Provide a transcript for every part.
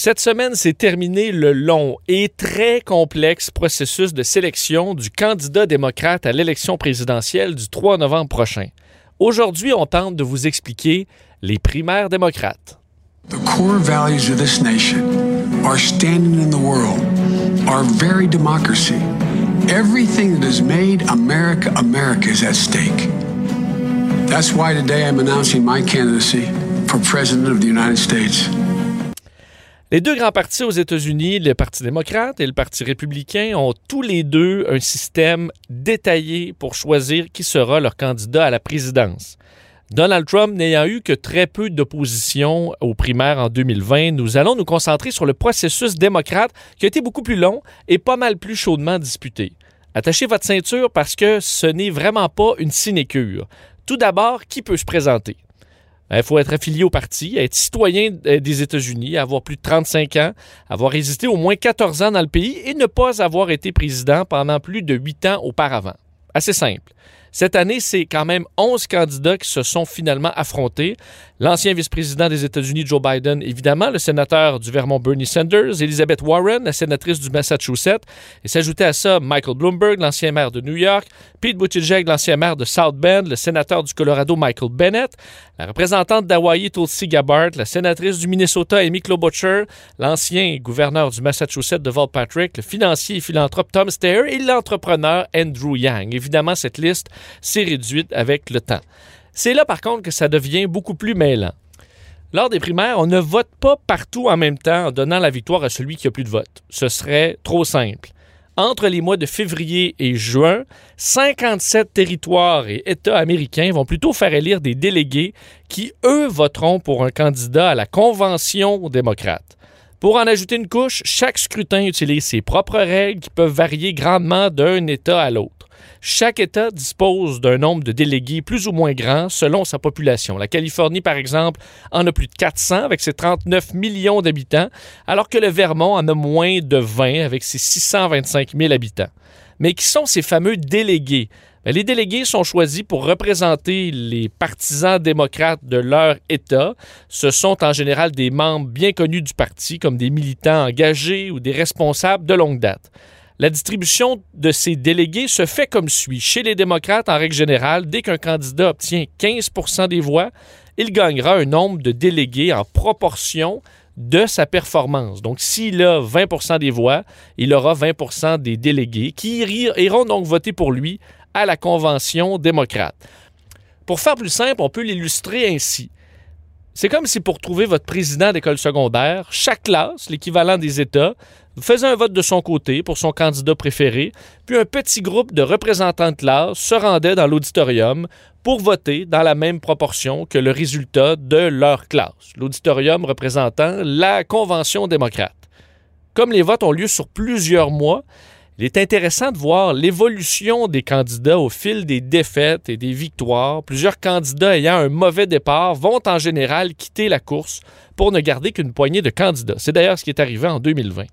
Cette semaine s'est terminé le long et très complexe processus de sélection du candidat démocrate à l'élection présidentielle du 3 novembre prochain. Aujourd'hui, on tente de vous expliquer les primaires démocrates. The core values of this nation, our standing in the world, our very democracy, everything that has made America America is at stake. That's why today I'm announcing my candidacy for President of the United States. Les deux grands partis aux États-Unis, le Parti démocrate et le Parti républicain, ont tous les deux un système détaillé pour choisir qui sera leur candidat à la présidence. Donald Trump n'ayant eu que très peu d'opposition aux primaires en 2020, nous allons nous concentrer sur le processus démocrate qui a été beaucoup plus long et pas mal plus chaudement disputé. Attachez votre ceinture parce que ce n'est vraiment pas une sinécure. Tout d'abord, qui peut se présenter? Il ben, faut être affilié au parti, être citoyen euh, des États-Unis, avoir plus de 35 ans, avoir résisté au moins 14 ans dans le pays et ne pas avoir été président pendant plus de 8 ans auparavant. Assez simple. Cette année, c'est quand même 11 candidats qui se sont finalement affrontés. L'ancien vice-président des États-Unis, Joe Biden, évidemment, le sénateur du Vermont, Bernie Sanders, Elizabeth Warren, la sénatrice du Massachusetts, et s'ajoutait à ça Michael Bloomberg, l'ancien maire de New York, Pete Buttigieg, l'ancien maire de South Bend, le sénateur du Colorado, Michael Bennett, la représentante d'Hawaii, Tulsi Gabbard, la sénatrice du Minnesota, Amy Klobuchar, l'ancien gouverneur du Massachusetts, Deval Patrick, le financier et philanthrope Tom Steyer et l'entrepreneur Andrew Yang. Évidemment, cette liste s'est réduite avec le temps. C'est là, par contre, que ça devient beaucoup plus mêlant. Lors des primaires, on ne vote pas partout en même temps en donnant la victoire à celui qui a plus de votes. Ce serait trop simple. Entre les mois de février et juin, 57 territoires et États américains vont plutôt faire élire des délégués qui, eux, voteront pour un candidat à la Convention démocrate. Pour en ajouter une couche, chaque scrutin utilise ses propres règles qui peuvent varier grandement d'un État à l'autre. Chaque État dispose d'un nombre de délégués plus ou moins grand selon sa population. La Californie, par exemple, en a plus de 400 avec ses 39 millions d'habitants, alors que le Vermont en a moins de 20 avec ses 625 000 habitants. Mais qui sont ces fameux délégués? Les délégués sont choisis pour représenter les partisans démocrates de leur État. Ce sont en général des membres bien connus du parti, comme des militants engagés ou des responsables de longue date. La distribution de ces délégués se fait comme suit. Chez les démocrates, en règle générale, dès qu'un candidat obtient 15% des voix, il gagnera un nombre de délégués en proportion de sa performance. Donc, s'il a 20% des voix, il aura 20% des délégués qui iront donc voter pour lui à la Convention démocrate. Pour faire plus simple, on peut l'illustrer ainsi. C'est comme si pour trouver votre président d'école secondaire, chaque classe, l'équivalent des États, faisait un vote de son côté pour son candidat préféré, puis un petit groupe de représentants de classe se rendait dans l'auditorium pour voter dans la même proportion que le résultat de leur classe, l'auditorium représentant la Convention démocrate. Comme les votes ont lieu sur plusieurs mois, il est intéressant de voir l'évolution des candidats au fil des défaites et des victoires. Plusieurs candidats ayant un mauvais départ vont en général quitter la course pour ne garder qu'une poignée de candidats. C'est d'ailleurs ce qui est arrivé en 2020.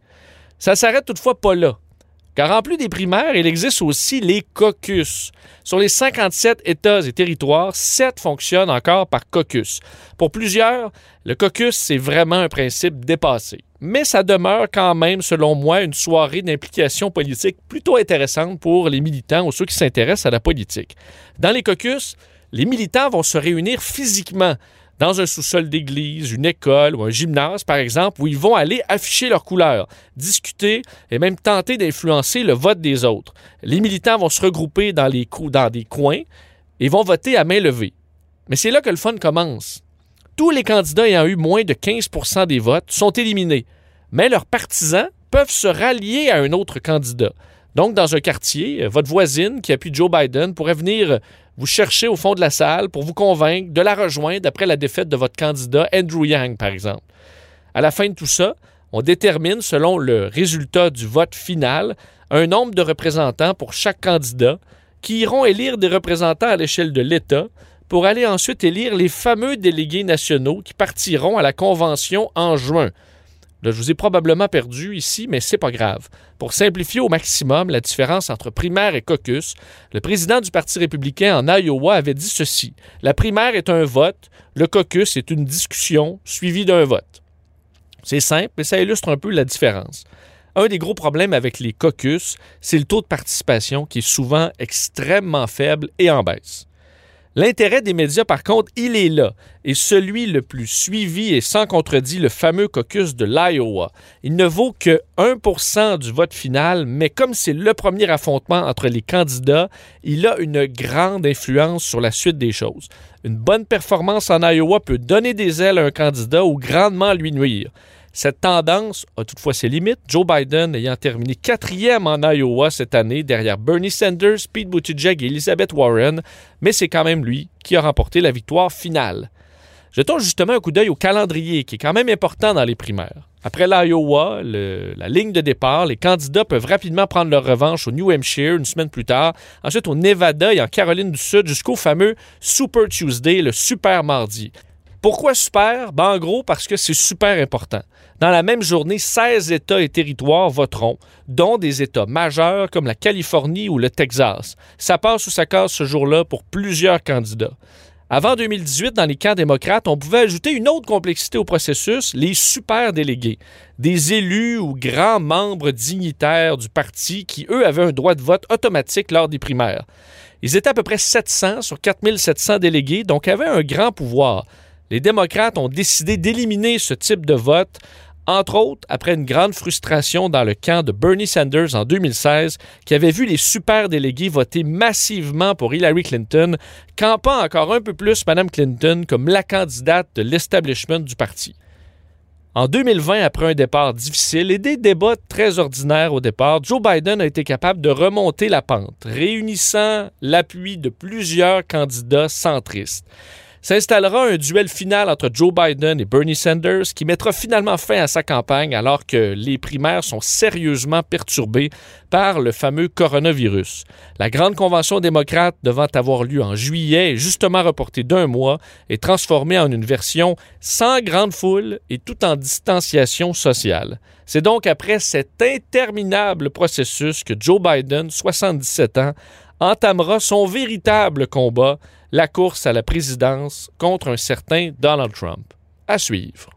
Ça s'arrête toutefois pas là. Car en plus des primaires, il existe aussi les caucus. Sur les 57 États et territoires, 7 fonctionnent encore par caucus. Pour plusieurs, le caucus, c'est vraiment un principe dépassé. Mais ça demeure quand même, selon moi, une soirée d'implication politique plutôt intéressante pour les militants ou ceux qui s'intéressent à la politique. Dans les caucus, les militants vont se réunir physiquement dans un sous-sol d'église, une école ou un gymnase, par exemple, où ils vont aller afficher leurs couleurs, discuter et même tenter d'influencer le vote des autres. Les militants vont se regrouper dans, des coins et vont voter à main levée. Mais c'est là que le fun commence. Tous les candidats ayant eu moins de 15% des votes sont éliminés, mais leurs partisans peuvent se rallier à un autre candidat. Donc, dans un quartier, votre voisine qui appuie Joe Biden pourrait venir vous cherchez au fond de la salle pour vous convaincre de la rejoindre après la défaite de votre candidat Andrew Yang, par exemple. À la fin de tout ça, on détermine, selon le résultat du vote final, un nombre de représentants pour chaque candidat qui iront élire des représentants à l'échelle de l'État pour aller ensuite élire les fameux délégués nationaux qui partiront à la convention en juin je vous ai probablement perdu ici, mais c'est pas grave. Pour simplifier au maximum la différence entre primaire et caucus, le président du Parti républicain en Iowa avait dit ceci. La primaire est un vote, le caucus est une discussion suivie d'un vote. C'est simple, mais ça illustre un peu la différence. Un des gros problèmes avec les caucus, c'est le taux de participation qui est souvent extrêmement faible et en baisse. L'intérêt des médias, par contre, il est là, et celui le plus suivi et sans contredit le fameux caucus de l'Iowa. Il ne vaut que 1% du vote final, mais comme c'est le premier affrontement entre les candidats, il a une grande influence sur la suite des choses. Une bonne performance en Iowa peut donner des ailes à un candidat ou grandement lui nuire. Cette tendance a toutefois ses limites, Joe Biden ayant terminé quatrième en Iowa cette année derrière Bernie Sanders, Pete Buttigieg et Elizabeth Warren, mais c'est quand même lui qui a remporté la victoire finale. Jetons justement un coup d'œil au calendrier qui est quand même important dans les primaires. Après l'Iowa, la ligne de départ, les candidats peuvent rapidement prendre leur revanche au New Hampshire une semaine plus tard, ensuite au Nevada et en Caroline du Sud jusqu'au fameux Super Tuesday, le Super Mardi. Pourquoi super? Ben, en gros, parce que c'est super important. Dans la même journée, 16 États et territoires voteront, dont des États majeurs comme la Californie ou le Texas. Ça passe ou ça casse ce jour-là pour plusieurs candidats. Avant 2018, dans les camps démocrates, on pouvait ajouter une autre complexité au processus, les super délégués, des élus ou grands membres dignitaires du parti qui, eux, avaient un droit de vote automatique lors des primaires. Ils étaient à peu près 700 sur 4700 délégués, donc avaient un grand pouvoir les démocrates ont décidé d'éliminer ce type de vote, entre autres après une grande frustration dans le camp de Bernie Sanders en 2016, qui avait vu les super délégués voter massivement pour Hillary Clinton, campant encore un peu plus Mme Clinton comme la candidate de l'establishment du parti. En 2020, après un départ difficile et des débats très ordinaires au départ, Joe Biden a été capable de remonter la pente, réunissant l'appui de plusieurs candidats centristes s'installera un duel final entre Joe Biden et Bernie Sanders qui mettra finalement fin à sa campagne alors que les primaires sont sérieusement perturbées par le fameux coronavirus. La grande convention démocrate devant avoir lieu en juillet justement reportée d'un mois et transformée en une version sans grande foule et tout en distanciation sociale. C'est donc après cet interminable processus que Joe Biden, 77 ans, entamera son véritable combat, la course à la présidence contre un certain Donald Trump. À suivre.